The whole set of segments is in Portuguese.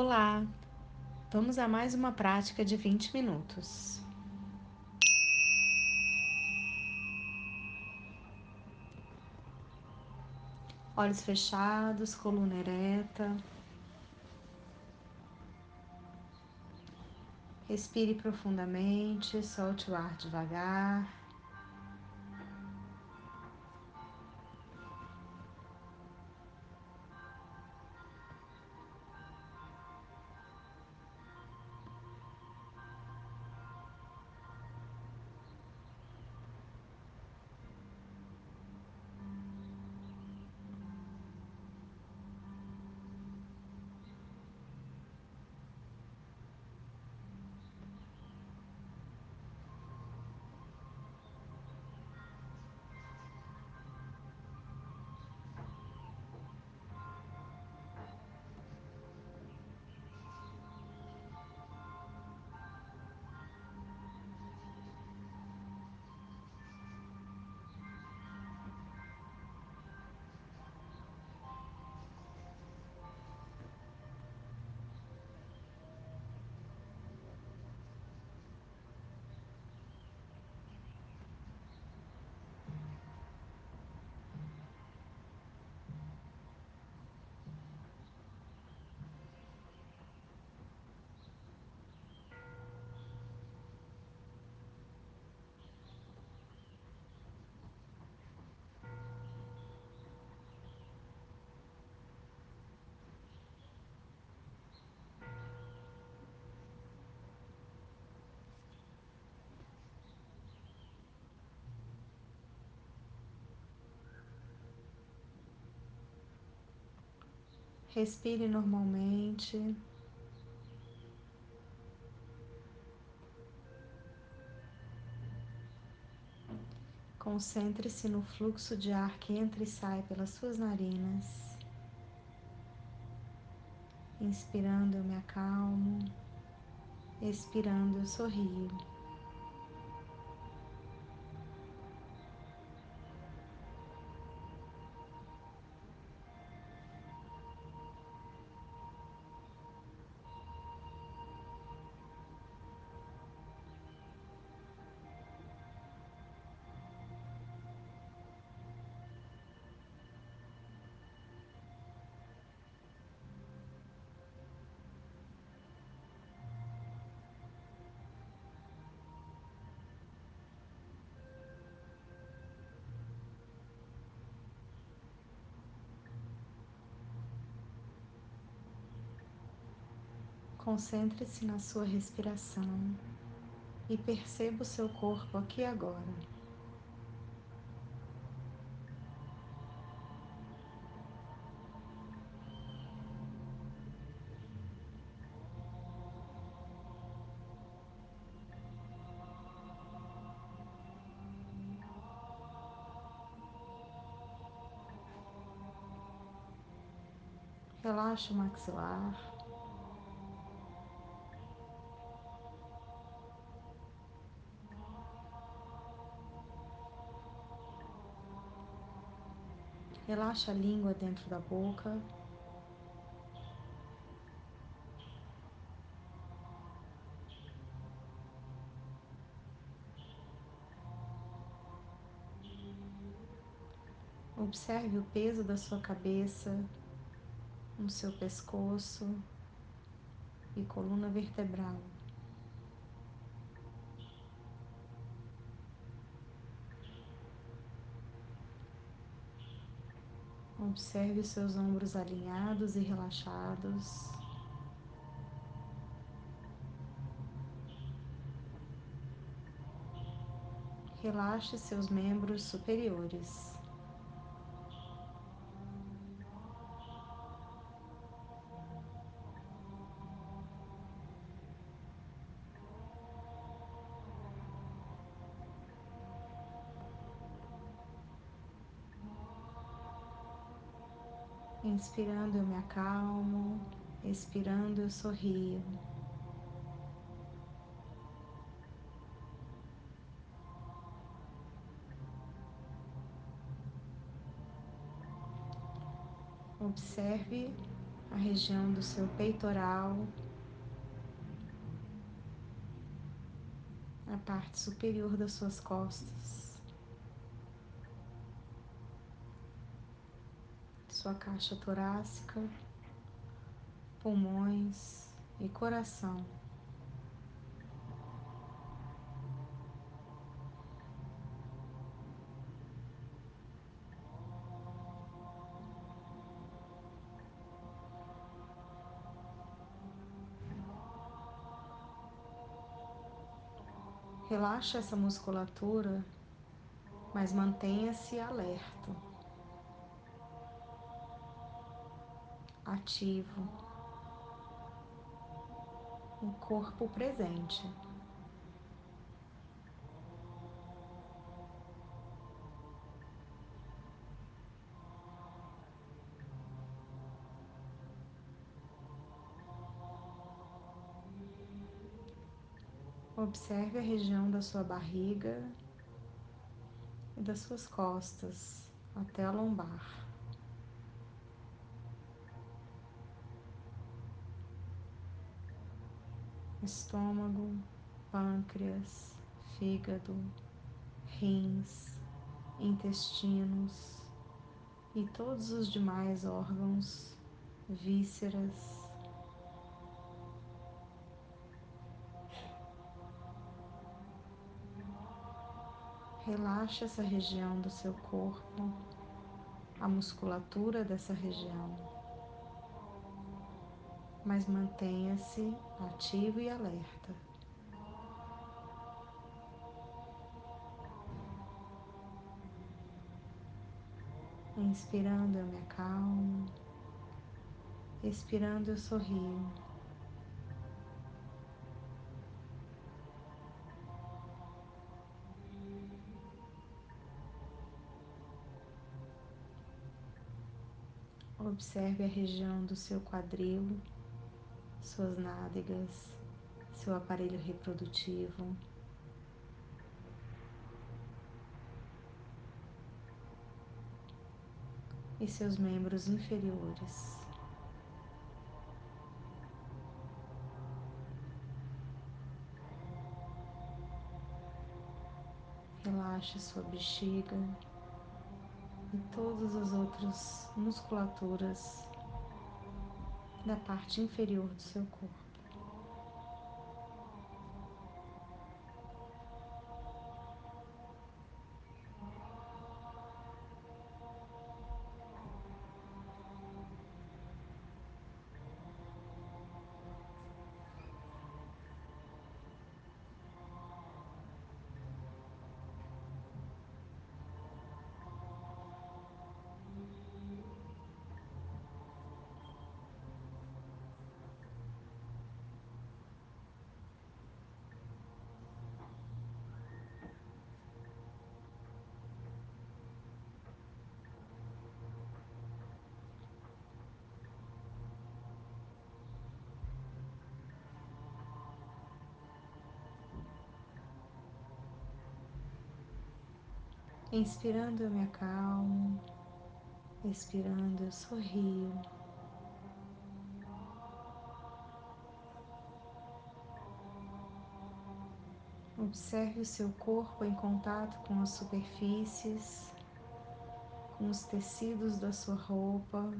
Olá, vamos a mais uma prática de 20 minutos. Olhos fechados, coluna ereta. Respire profundamente, solte o ar devagar. Respire normalmente. Concentre-se no fluxo de ar que entra e sai pelas suas narinas. Inspirando, eu me acalmo. Expirando, eu sorrio. Concentre-se na sua respiração e perceba o seu corpo aqui agora. Relaxa o maxilar. Relaxa a língua dentro da boca. Observe o peso da sua cabeça no seu pescoço e coluna vertebral. Observe os seus ombros alinhados e relaxados. Relaxe seus membros superiores. Inspirando, eu me acalmo. Expirando, eu sorrio. Observe a região do seu peitoral, a parte superior das suas costas, sua caixa torácica, pulmões e coração. Relaxa essa musculatura, mas mantenha-se alerta, ativo, o corpo presente. Observe a região da sua barriga e das suas costas até a lombar. Estômago, pâncreas, fígado, rins, intestinos e todos os demais órgãos, vísceras, Relaxe essa região do seu corpo, a musculatura dessa região, mas mantenha-se ativo e alerta. Inspirando, eu me acalmo, expirando, eu sorrio. Observe a região do seu quadril, suas nádegas, seu aparelho reprodutivo. E seus membros inferiores. Relaxe sua bexiga e todas as outras musculaturas da parte inferior do seu corpo. Inspirando, eu me acalmo. Expirando, eu sorrio. Observe o seu corpo em contato com as superfícies, com os tecidos da sua roupa,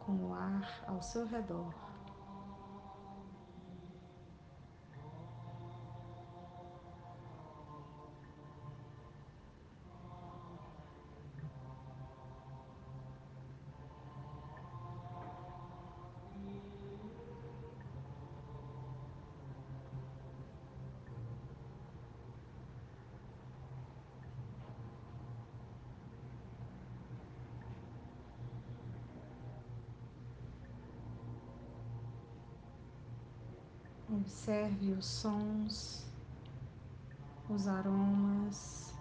com o ar ao seu redor. Observe os sons, os aromas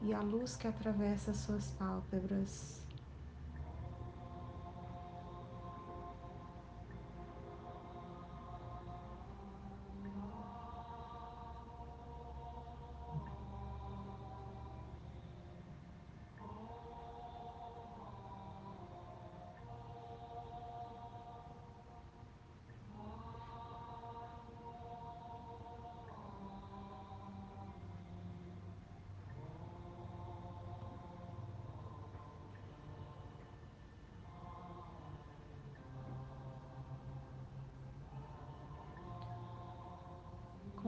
e a luz que atravessa suas pálpebras.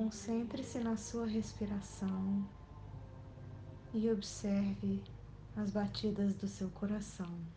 Concentre-se na sua respiração e observe as batidas do seu coração.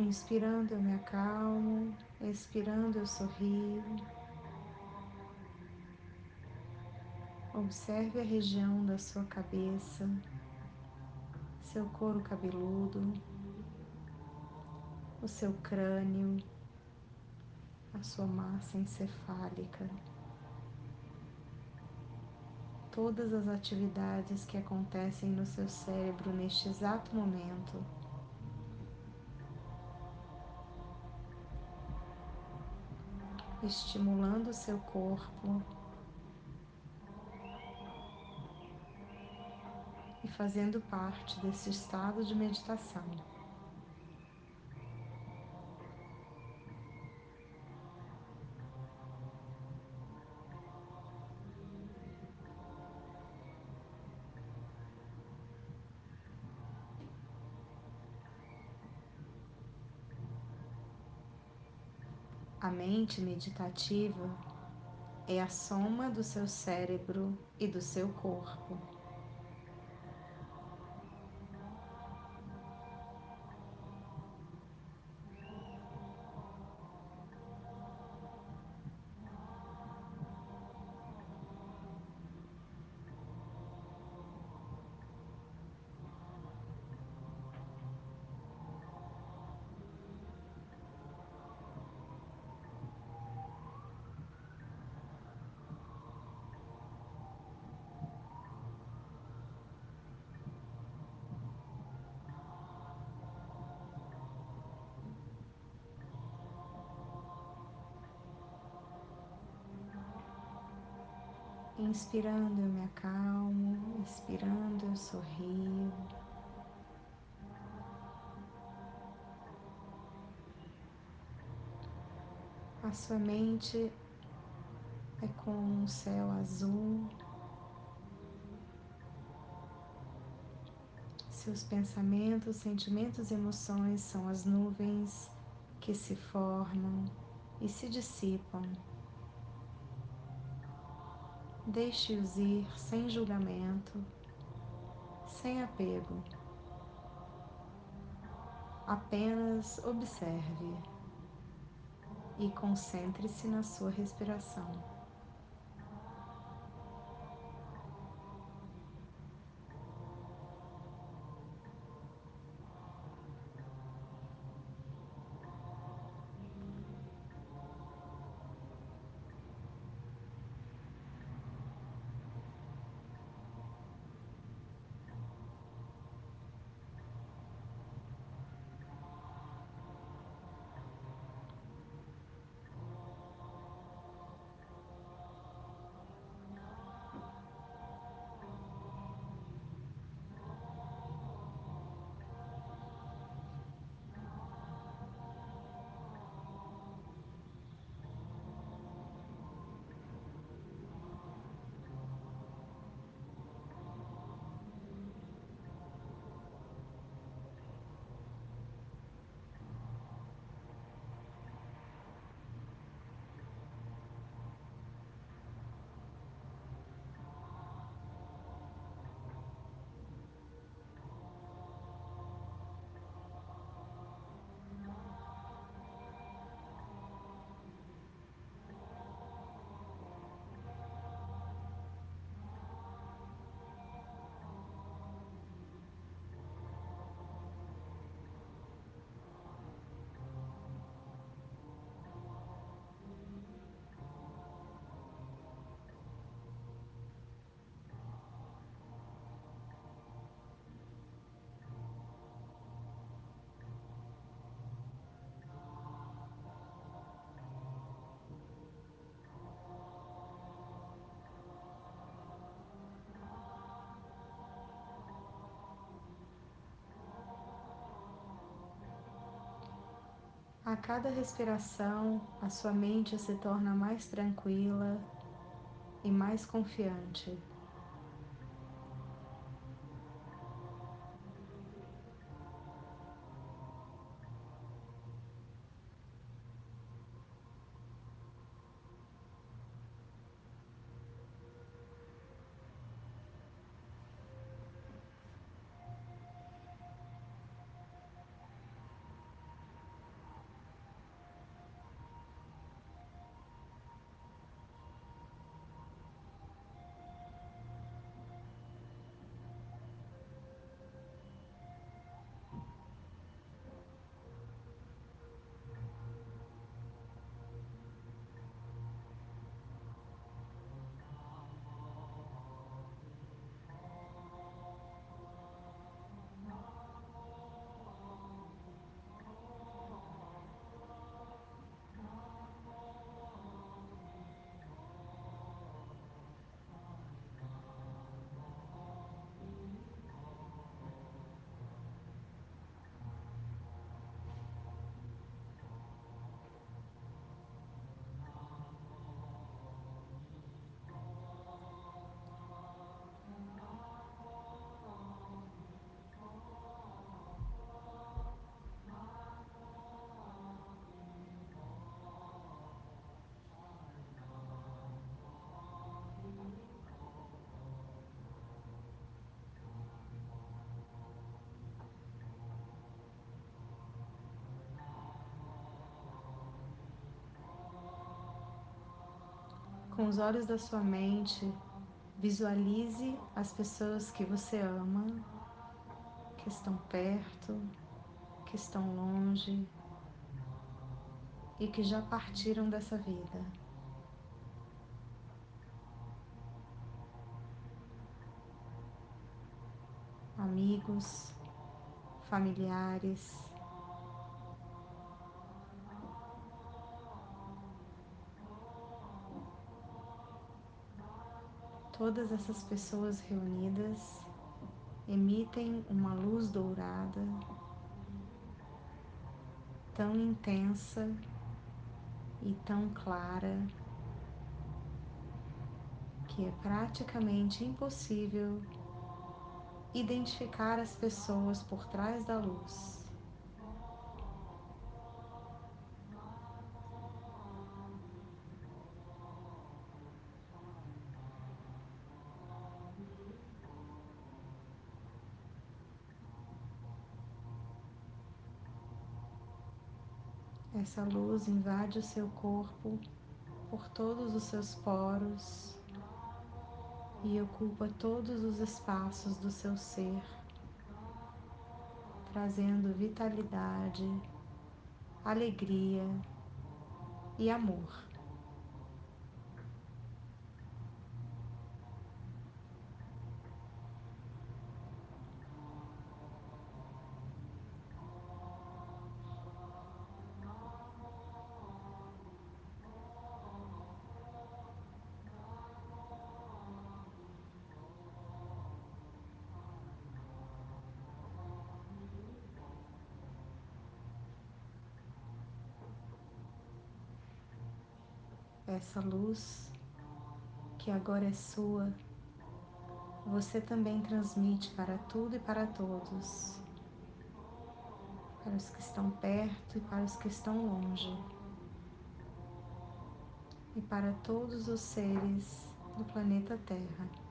Inspirando, eu me acalmo, expirando, eu sorrio. Observe a região da sua cabeça, seu couro cabeludo, o seu crânio, a sua massa encefálica, todas as atividades que acontecem no seu cérebro neste exato momento estimulando o seu corpo e fazendo parte desse estado de meditação. Mente meditativa é a soma do seu cérebro e do seu corpo. Inspirando, eu me acalmo, expirando, eu sorrio. A sua mente é como um céu azul. Seus pensamentos, sentimentos e emoções são as nuvens que se formam e se dissipam Deixe-os ir sem julgamento, sem apego. Apenas observe e concentre-se na sua respiração. A cada respiração, a sua mente se torna mais tranquila e mais confiante. Com os olhos da sua mente, visualize as pessoas que você ama, que estão perto, que estão longe e que já partiram dessa vida. Amigos, familiares, Todas essas pessoas reunidas emitem uma luz dourada tão intensa e tão clara que é praticamente impossível identificar as pessoas por trás da luz. Essa luz invade o seu corpo por todos os seus poros e ocupa todos os espaços do seu ser, trazendo vitalidade, alegria e amor. Essa luz que agora é sua, você também transmite para tudo e para todos, para os que estão perto e para os que estão longe, e para todos os seres do planeta Terra.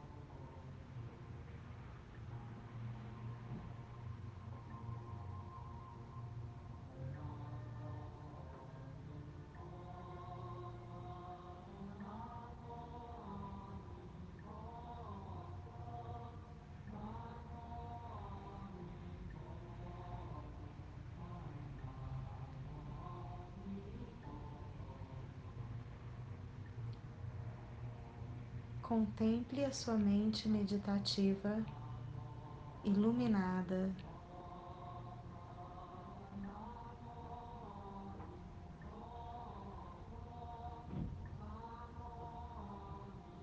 Contemple a sua mente meditativa iluminada.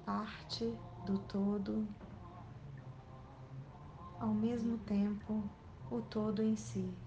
Parte do todo, ao mesmo tempo, o todo em si.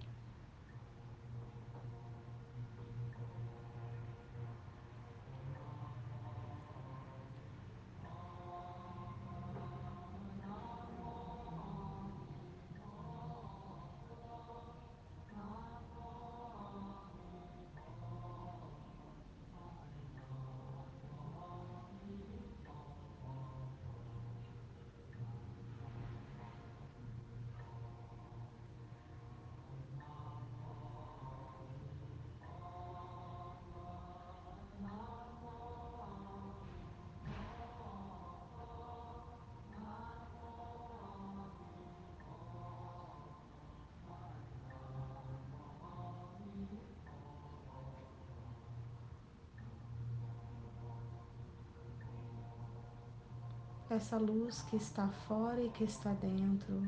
Essa luz que está fora e que está dentro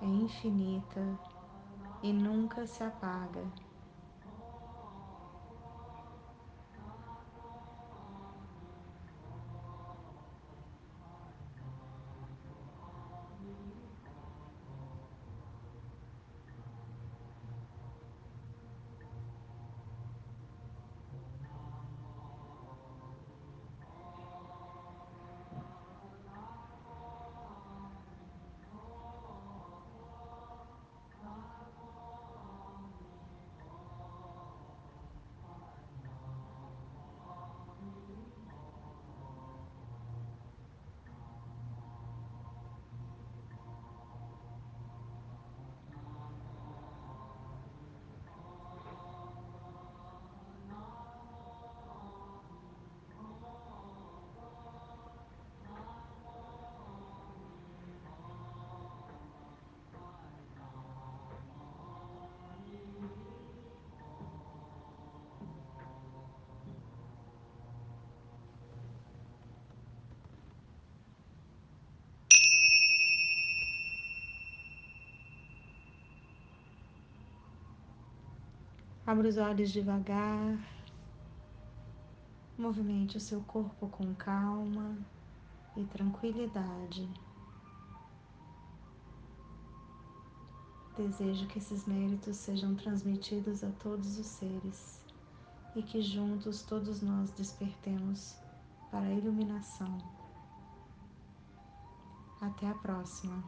é infinita e nunca se apaga. Abra os olhos devagar. Movimente o seu corpo com calma e tranquilidade. Desejo que esses méritos sejam transmitidos a todos os seres e que juntos todos nós despertemos para a iluminação. Até a próxima.